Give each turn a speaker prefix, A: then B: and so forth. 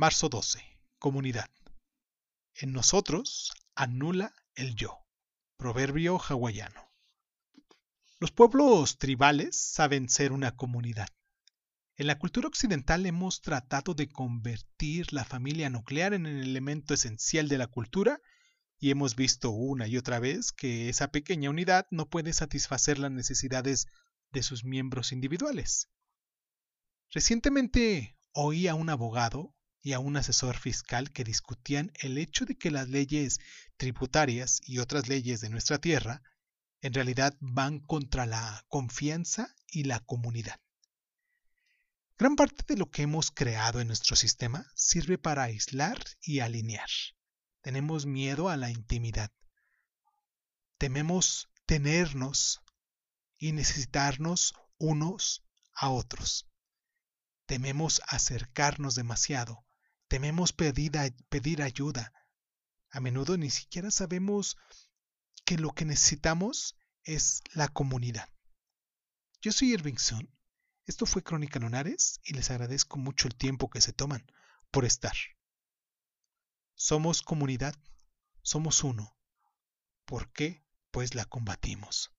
A: Marzo 12. Comunidad. En nosotros anula el yo. Proverbio hawaiano. Los pueblos tribales saben ser una comunidad. En la cultura occidental hemos tratado de convertir la familia nuclear en el elemento esencial de la cultura y hemos visto una y otra vez que esa pequeña unidad no puede satisfacer las necesidades de sus miembros individuales. Recientemente oí a un abogado y a un asesor fiscal que discutían el hecho de que las leyes tributarias y otras leyes de nuestra tierra en realidad van contra la confianza y la comunidad. Gran parte de lo que hemos creado en nuestro sistema sirve para aislar y alinear. Tenemos miedo a la intimidad. Tememos tenernos y necesitarnos unos a otros. Tememos acercarnos demasiado. Tememos pedir, ayuda. A menudo ni siquiera sabemos que lo que necesitamos es la comunidad. Yo soy Irvingson esto fue Crónica Lunares y les agradezco mucho el tiempo que se toman por estar. Somos comunidad, somos uno. ¿Por qué? Pues la combatimos.